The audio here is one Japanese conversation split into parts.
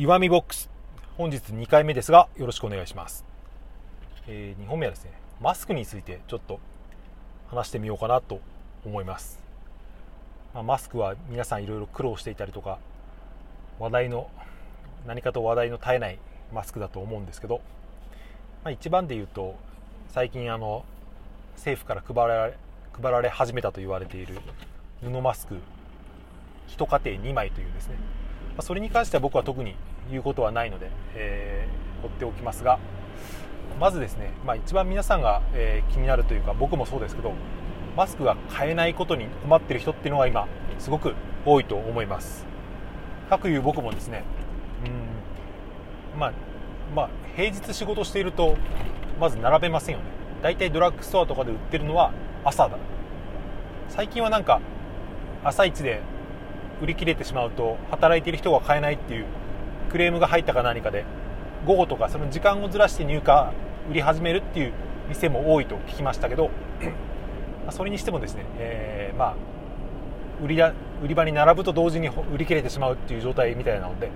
岩見ボックス。本日2回目ですがよろしくお願いします、えー、2本目はですねマスクについてちょっと話してみようかなと思います、まあ、マスクは皆さんいろいろ苦労していたりとか話題の何かと話題の絶えないマスクだと思うんですけど、まあ、一番で言うと最近あの政府から配られ配られ始めたと言われている布マスク1家庭2枚というですねまそれに関しては僕は特に言うことはないので、えー、放っておきますがまずですね、まあ、一番皆さんが、えー、気になるというか僕もそうですけどマスクが買えないことに困ってる人っていうのが今すごく多いと思います。かくいう僕もですねうんまあまあ平日仕事しているとまず並べませんよね。大体ドラッグストアとかで売ってるのは朝だ。最近はなんか朝一で売り切れてしまうと働いている人が買えないっていうクレームが入ったか何かで午後とかその時間をずらして入荷売り始めるっていう店も多いと聞きましたけどそれにしてもですね、えー、まあ売りだ売り場に並ぶと同時に売り切れてしまうっていう状態みたいなので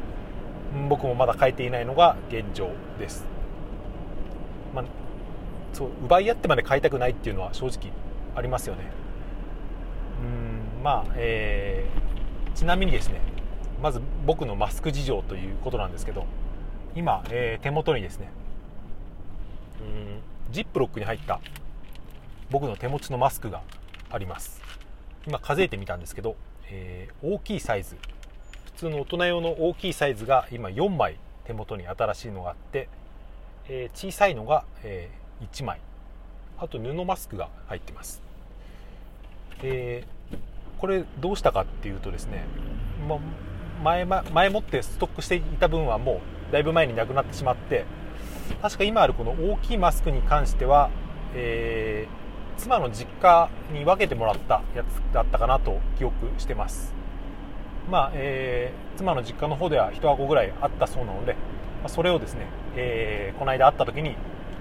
僕もまだ買えていないのが現状です、まあ、そう奪い合ってまで買いたくないっていうのは正直ありますよね。うんまあえちなみにですねまず僕のマスク事情ということなんですけど今、えー、手元にですねうんジップロックに入った僕の手持ちのマスクがあります。今数えてみたんですけど、えー、大きいサイズ普通の大人用の大きいサイズが今4枚手元に新しいのがあって、えー、小さいのが、え、1枚。あと布マスクが入ってます。でこれどうしたかっていうとですね、ま、前前もってストックしていた分はもうだいぶ前になくなってしまって確か今あるこの大きいマスクに関しては、えー、妻の実家に分けてもらったやつだったかなと記憶してます。まあ、えー、妻の実家の方では1箱ぐらいあったそうなので、まそれをですね、えー、この間会った時に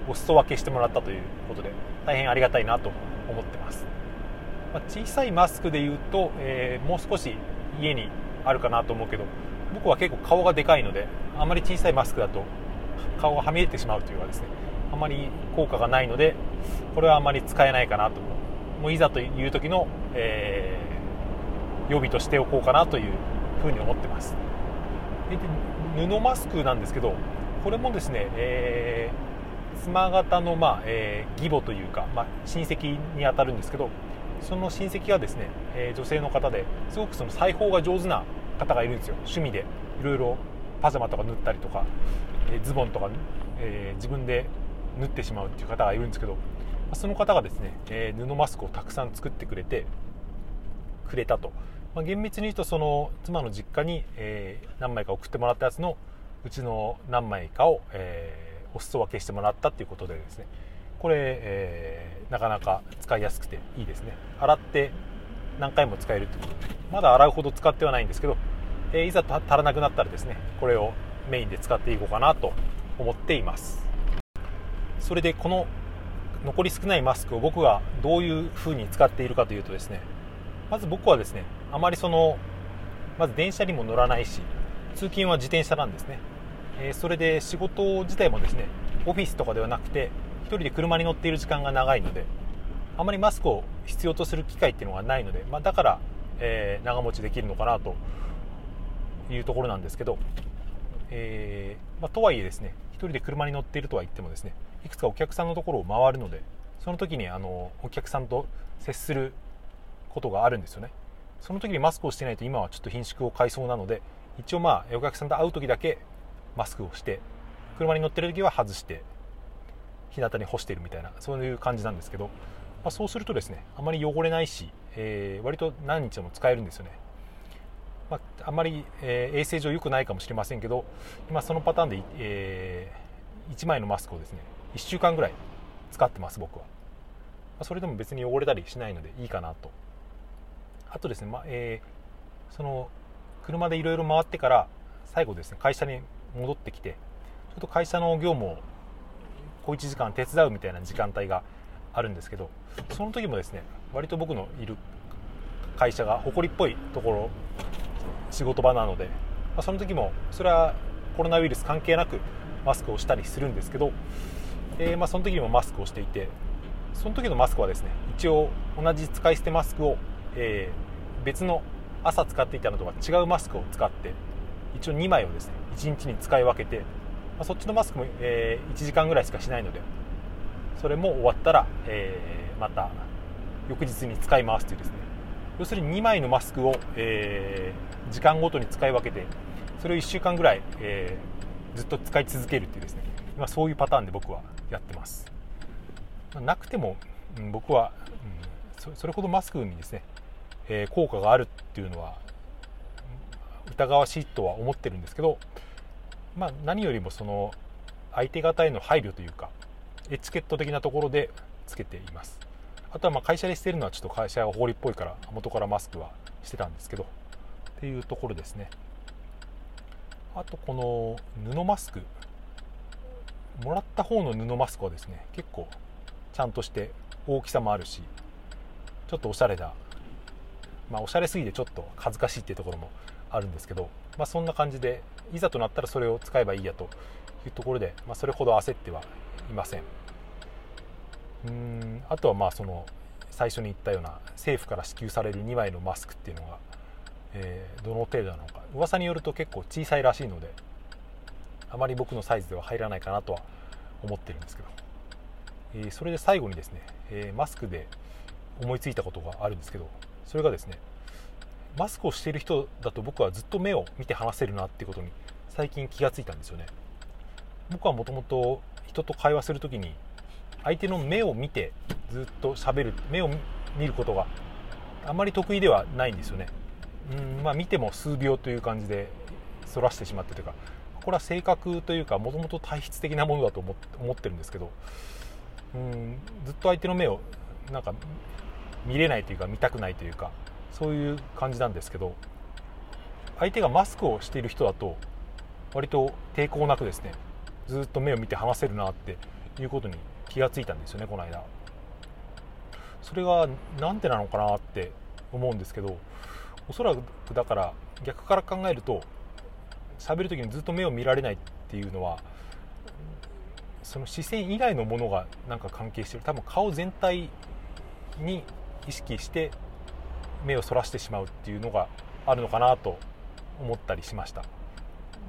お裾分けしてもらったということで大変ありがたいなと思ってます。まあ、小さいマスクでいうと、えー、もう少し家にあるかなと思うけど僕は結構顔がでかいのであまり小さいマスクだと顔がはみ出てしまうというかですねあまり効果がないのでこれはあまり使えないかなともういざという時の、えー、予備としておこうかなというふうに思ってます。で布マスクなんですけどこれもですね、えー、妻方の、まあえー、義母というか、まあ、親戚にあたるんですけどその親戚がですね、えー、女性の方ですごくその裁縫が上手な方がいるんですよ。趣味でいろいろパジャマとか縫ったりとか、えー、ズボンとか、えー、自分で縫ってしまうっていう方がいるんですけどその方がですね、え布マスクをたくさん作ってくれてくれたと、まあ、厳密に言うとその妻の実家に、え何枚か送ってもらったやつのうちの何枚かを、えお裾分けしてもらったっていうことでですね。これ、えー、なかなか使いやすくていいですね。洗って何回も使えるということ。まだ洗うほど使ってはないんですけど、えー、いざ足らなくなったらですねこれをメインで使っていこうかなと思っています。それでこの残り少ないマスクを僕がどういう風に使っているかというとですねまず僕はですねあまりそのまず電車にも乗らないし通勤は自転車なんですね、えー、それで仕事自体もですねオフィスとかではなくて人で車に乗っている時間が長いのであまりマスクを必要とする機会っていうのがないので、まあ、だから、えー、長持ちできるのかなというところなんですけど、えー、まあ、とはいえですね1人で車に乗っているとは言ってもですねいくつかお客さんのところを回るのでその時にあのお客さんと接することがあるんですよね。その時にマスクをしてないと今はちょっと貧縮を買いそうなので一応まあお客さんと会う時だけマスクをして車に乗ってる時は外して日向に干しているみたいなそういう感じなんですけど、まあ、そうするとですねあまり汚れないし、えー、割と何日も使えるんですよね、まあ、あまり、えー、衛生上良くないかもしれませんけど今そのパターンで、えー、1枚のマスクをですね1週間ぐらい使ってます僕は、まあ、それでも別に汚れたりしないのでいいかなと。あとですね、まあえー、その車でいろいろ回ってから最後ですね会社に戻ってきてちょっと会社の業務を小1時間手伝うみたいな時間帯があるんですけどその時もですね割と僕のいる会社が誇りっぽいところ仕事場なので、まあ、その時もそれはコロナウイルス関係なくマスクをしたりするんですけど、えー、まあ、その時にもマスクをしていてその時のマスクはですね一応同じ使い捨てマスクを、えー、別の朝使っていたのとは違うマスクを使って一応2枚をですね1日に使い分けて、まあ、そっちのマスクも、えー、1時間ぐらいしかしないのでそれも終わったら、えー、また翌日に使いますというですね。要するに2枚のマスクを、えー、時間ごとに使い分けてそれを1週間ぐらい、えー、ずっと使い続けるっていうですね。今そういうパターンで僕はやってます、ま、なくても、うん、僕は、うん、それほどマスクにですね、えー、効果があるっていうのは疑わしいとは思ってるんですけど、まあ、何よりもその相手方への配慮というかエチケット的なところでつけています。あとはまあ会社でしてるのはちょっと会社が法律っぽいから元からマスクはしてたんですけどっていうところですね。あとこの布マスクもらった方の布マスクはですね結構ちゃんとして大きさもあるしちょっとおしゃれだ。まあおしゃれすぎてちょっと恥ずかしいっていうところもあるんですけど、まあ、そんな感じでいざとなったらそれを使えばいいやというところで、まあ、それほど焦ってはいません。うんあとはまあその最初に言ったような政府から支給される2枚のマスクっていうのが、えー、どの程度なのか。噂によると結構小さいらしいのであまり僕のサイズでは入らないかなとは思ってるんですけど、えー、それで最後にですね、えー、マスクで思いついたことがあるんですけどそれがですねマスクをしている人だと僕はずっと目を見て話せるなっていうことに最近気がついたんですよね。僕はもともと人と会話する時に相手の目を見てずっと喋る目を見ることがあまり得意ではないんですよね。うんまあ見ても数秒という感じでそらしてしまってというかこれは性格というかもともと体質的なものだと思ってるんですけどうんずっと相手の目をなんか見れないというか見たくないというかそういう感じなんですけど相手がマスクをしている人だと割と抵抗なくですねずっと目を見て話せるなっていうことに気がついたんですよねこの間。それが何でなのかなって思うんですけどおそらくだから逆から考えると喋る時にずっと目を見られないっていうのはその視線以外のものがなんか関係してる。多分顔全体に意識して目をそらしてしまうっていうのがあるのかなと思ったりしました。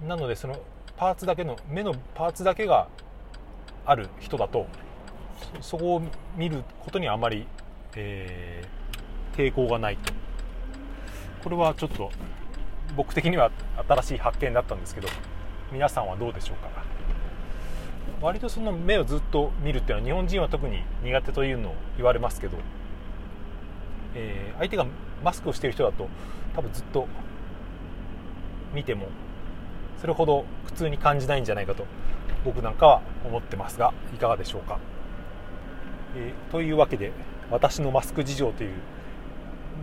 なのでそのパーツだけの目のパーツだけがある人だとそこを見ることにあまり、えー、抵抗がないと。これはちょっと僕的には新しい発見だったんですけど皆さんはどうでしょうか？割とその目をずっと見るっていうのは日本人は特に苦手というのを言われますけど、相手がマスクをしている人だと多分ずっと見てもそれほど苦痛に感じないんじゃないかと僕なんかは思ってますがいかがでしょうか、えー、というわけで私のマスク事情という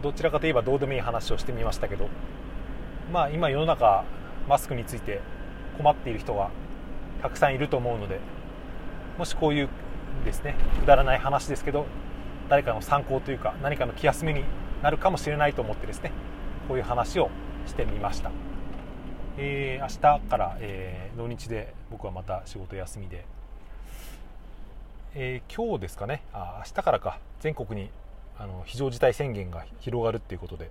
どちらかといえばどうでもいい話をしてみましたけどまあ今世の中マスクについて困っている人がたくさんいると思うのでもしこういうですねくだらない話ですけど誰かの参考というか何かの気休めになるかもしれないと思ってですねこういう話をしてみました。えー、明日から、えー、土日で僕はまた仕事休みで、えー、今日ですかね。あ明日からか。全国にあの非常事態宣言が広がるっていうことで、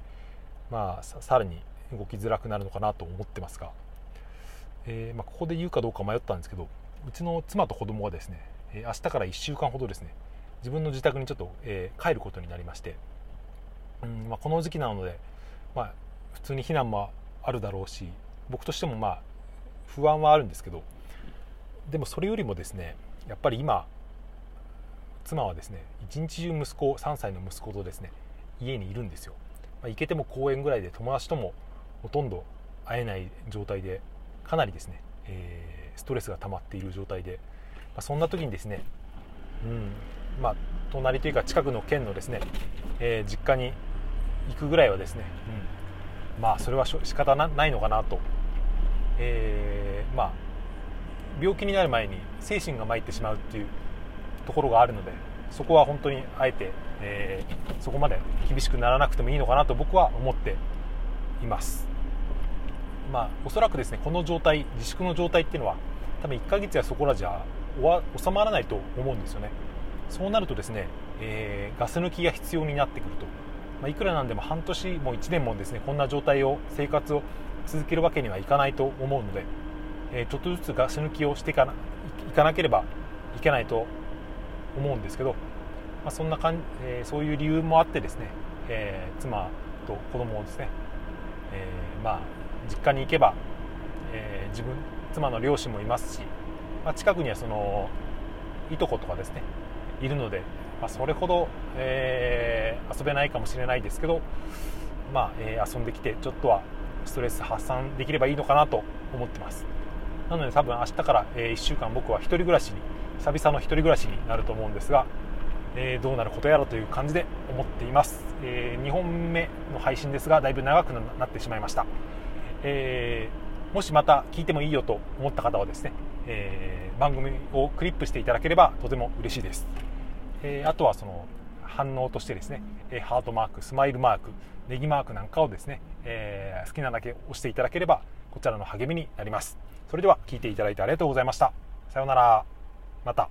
まあ、さらに動きづらくなるのかなと思ってますが、えー、まあ、ここで言うかどうか迷ったんですけどうちの妻と子供はですね、え明日から1週間ほどですね自分の自宅にちょっと、え帰ることになりまして、うんまあ、この時期なので、まあ、普通に避難もあるだろうし僕としてもまあ不安はあるんですけどでもそれよりもですねやっぱり今妻はですね一日中息子3歳の息子とですね家にいるんですよ、まあ、行けても公園ぐらいで友達ともほとんど会えない状態でかなりですね、えー、ストレスが溜まっている状態で、まあ、そんな時にですね、うんまあ、隣というか近くの県のですね、えー、実家に行くぐらいはですね、うん、まあそれは仕方ないのかなと。えー、まあ病気になる前に精神が参ってしまうっていうところがあるのでそこは本当にあえて、えー、そこまで厳しくならなくてもいいのかなと僕は思っています。まあおそらくですねこの状態自粛の状態っていうのは多分1ヶ月やそこらじゃ収まらないと思うんですよね。そうなるとですね、えー、ガス抜きが必要になってくると、まあ、いくらなんでも半年も1年もですねこんな状態を生活を続けるわけにはいかないと思うので、えー、ちょっとずつガス抜きをしていかないかなければいけないと思うんですけど、まあ、そんなかん、えー、そういう理由もあってですね、えー、妻と子供をですね、え、まあ実家に行けば、え、自分妻の両親もいますし、まあ、近くにはそのいとことかですねいるので、まあ、それほど、えー、遊べないかもしれないですけど、まあえー、遊んできてちょっとはストレス発散できればいいのかなと思ってます。なので多分明日から、えー、1週間僕は1人暮らしに久々の1人暮らしになると思うんですが、えー、どうなることやらという感じで思っています、え、2本目の配信ですがだいぶ長くなってしまいました、えー、もしまた聞いてもいいよと思った方はですね、え番組をクリップしていただければとても嬉しいです、えあとはその反応としてですねハートマークスマイルマークネギマークなんかをですね、えー好きなだけ押していただければこちらの励みになります。それでは聞いていただいてありがとうございました。さようなら。また。